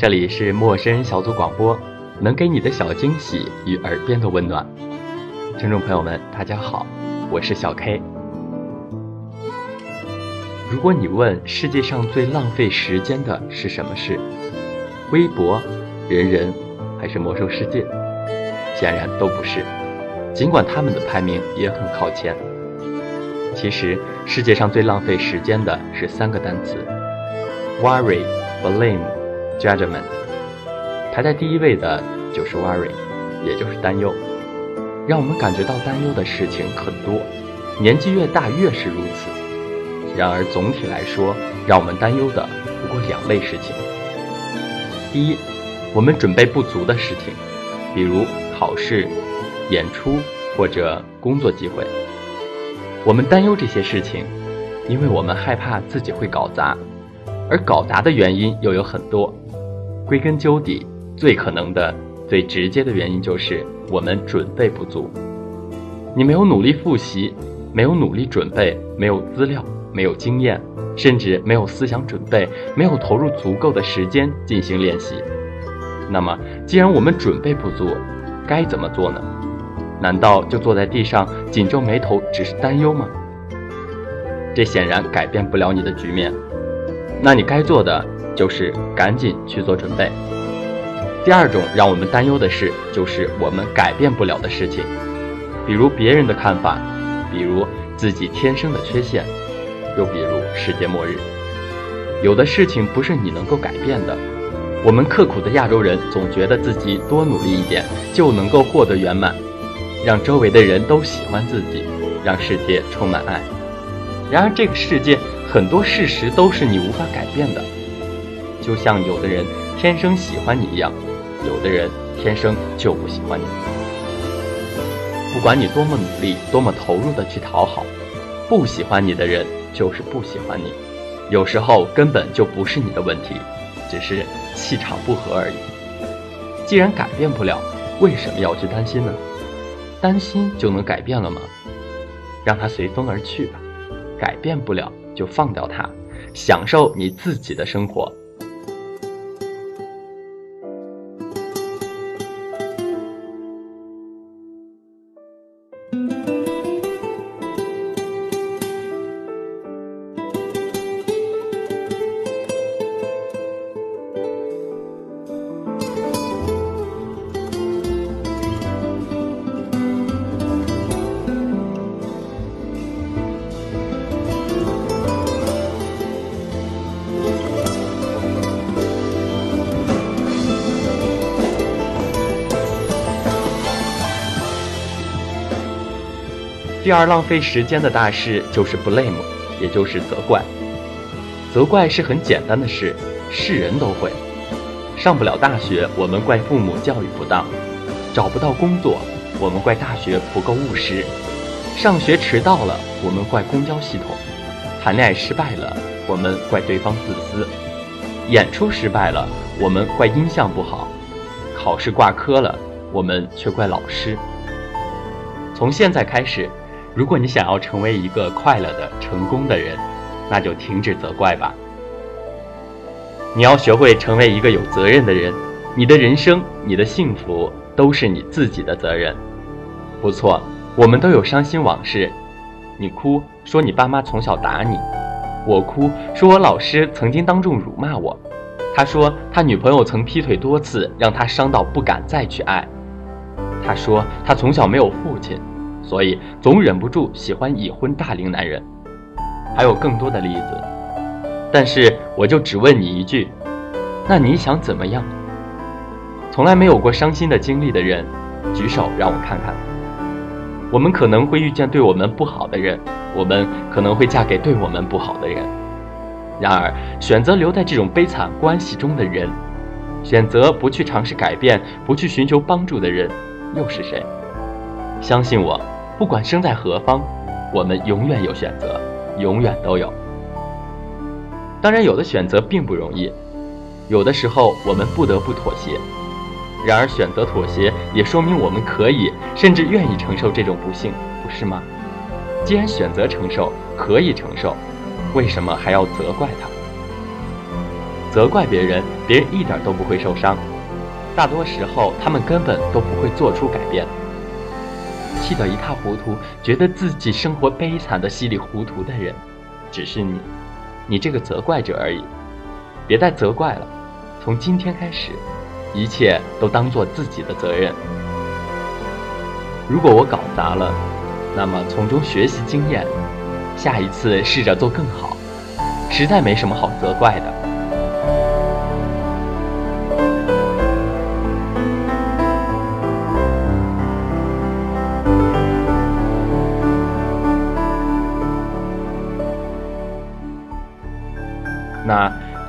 这里是陌生人小组广播，能给你的小惊喜与耳边的温暖。听众朋友们，大家好，我是小 K。如果你问世界上最浪费时间的是什么事，微博、人人还是魔兽世界？显然都不是，尽管他们的排名也很靠前。其实世界上最浪费时间的是三个单词：worry、blame。Judgment，排在第一位的就是 worry，也就是担忧。让我们感觉到担忧的事情很多，年纪越大越是如此。然而总体来说，让我们担忧的不过两类事情：第一，我们准备不足的事情，比如考试、演出或者工作机会。我们担忧这些事情，因为我们害怕自己会搞砸，而搞砸的原因又有很多。归根究底，最可能的、最直接的原因就是我们准备不足。你没有努力复习，没有努力准备，没有资料，没有经验，甚至没有思想准备，没有投入足够的时间进行练习。那么，既然我们准备不足，该怎么做呢？难道就坐在地上紧皱眉头，只是担忧吗？这显然改变不了你的局面。那你该做的。就是赶紧去做准备。第二种让我们担忧的事，就是我们改变不了的事情，比如别人的看法，比如自己天生的缺陷，又比如世界末日。有的事情不是你能够改变的。我们刻苦的亚洲人总觉得自己多努力一点就能够获得圆满，让周围的人都喜欢自己，让世界充满爱。然而这个世界很多事实都是你无法改变的。就像有的人天生喜欢你一样，有的人天生就不喜欢你。不管你多么努力，多么投入的去讨好，不喜欢你的人就是不喜欢你。有时候根本就不是你的问题，只是气场不合而已。既然改变不了，为什么要去担心呢？担心就能改变了吗？让它随风而去吧。改变不了就放掉它，享受你自己的生活。第二浪费时间的大事就是 blame，也就是责怪。责怪是很简单的事，是人都会。上不了大学，我们怪父母教育不当；找不到工作，我们怪大学不够务实；上学迟到了，我们怪公交系统；谈恋爱失败了，我们怪对方自私；演出失败了，我们怪音像不好；考试挂科了，我们却怪老师。从现在开始。如果你想要成为一个快乐的、成功的人，那就停止责怪吧。你要学会成为一个有责任的人，你的人生、你的幸福都是你自己的责任。不错，我们都有伤心往事。你哭说你爸妈从小打你，我哭说我老师曾经当众辱骂我。他说他女朋友曾劈腿多次，让他伤到不敢再去爱。他说他从小没有父亲。所以总忍不住喜欢已婚大龄男人，还有更多的例子。但是我就只问你一句：那你想怎么样？从来没有过伤心的经历的人，举手让我看看。我们可能会遇见对我们不好的人，我们可能会嫁给对我们不好的人。然而，选择留在这种悲惨关系中的人，选择不去尝试改变、不去寻求帮助的人，又是谁？相信我，不管生在何方，我们永远有选择，永远都有。当然，有的选择并不容易，有的时候我们不得不妥协。然而，选择妥协也说明我们可以，甚至愿意承受这种不幸，不是吗？既然选择承受，可以承受，为什么还要责怪他？责怪别人，别人一点都不会受伤。大多时候，他们根本都不会做出改变。气得一塌糊涂，觉得自己生活悲惨的稀里糊涂的人，只是你，你这个责怪者而已。别再责怪了，从今天开始。一切都当做自己的责任。如果我搞砸了，那么从中学习经验，下一次试着做更好，实在没什么好责怪的。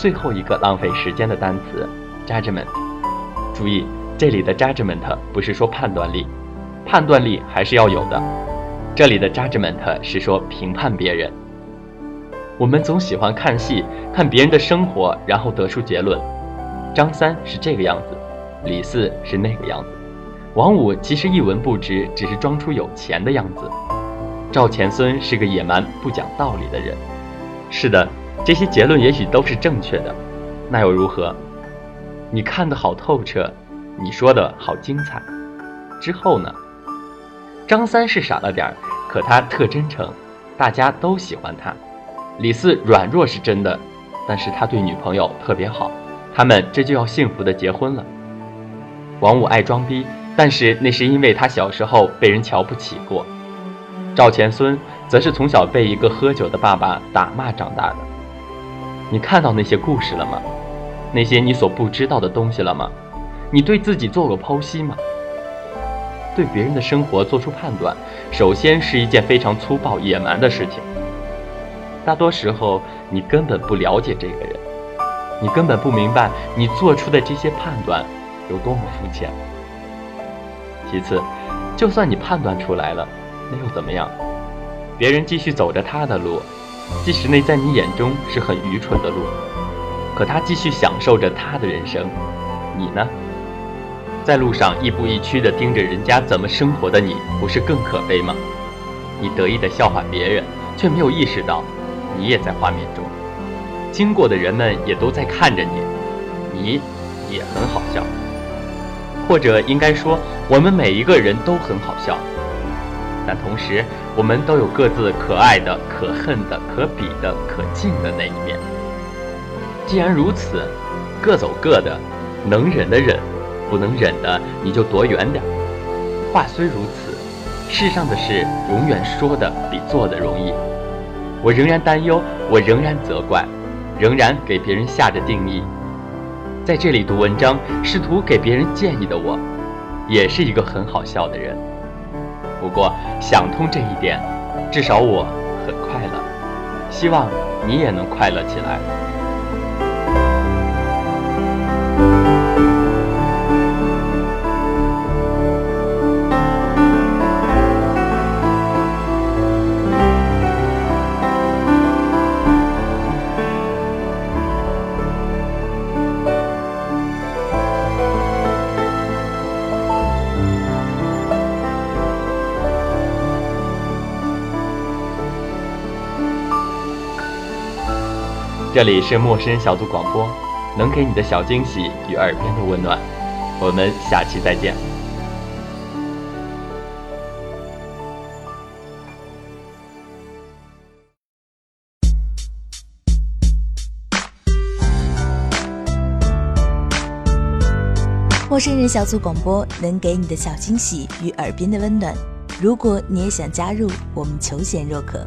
最后一个浪费时间的单词，judgment。注意，这里的 judgment 不是说判断力，判断力还是要有的。这里的 judgment 是说评判别人。我们总喜欢看戏，看别人的生活，然后得出结论：张三是这个样子，李四是那个样子，王五其实一文不值，只是装出有钱的样子，赵钱孙是个野蛮不讲道理的人。是的，这些结论也许都是正确的，那又如何？你看得好透彻，你说的好精彩。之后呢？张三是傻了点儿，可他特真诚，大家都喜欢他。李四软弱是真的，但是他对女朋友特别好，他们这就要幸福的结婚了。王五爱装逼，但是那是因为他小时候被人瞧不起过。赵钱孙则是从小被一个喝酒的爸爸打骂长大的。你看到那些故事了吗？那些你所不知道的东西了吗？你对自己做过剖析吗？对别人的生活做出判断，首先是一件非常粗暴野蛮的事情。大多时候，你根本不了解这个人，你根本不明白你做出的这些判断有多么肤浅。其次，就算你判断出来了，那又怎么样？别人继续走着他的路，即使那在你眼中是很愚蠢的路。可他继续享受着他的人生，你呢？在路上亦步亦趋地盯着人家怎么生活的你，不是更可悲吗？你得意地笑话别人，却没有意识到，你也在画面中。经过的人们也都在看着你，你也很好笑。或者应该说，我们每一个人都很好笑，但同时，我们都有各自可爱的、可恨的、可比的、可敬的那一面。既然如此，各走各的，能忍的忍，不能忍的你就躲远点。话虽如此，世上的事永远说的比做的容易。我仍然担忧，我仍然责怪，仍然给别人下着定义。在这里读文章，试图给别人建议的我，也是一个很好笑的人。不过想通这一点，至少我很快乐。希望你也能快乐起来。这里是陌生人小组广播，能给你的小惊喜与耳边的温暖。我们下期再见。陌生人小组广播能给你的小惊喜与耳边的温暖。如果你也想加入，我们求贤若渴。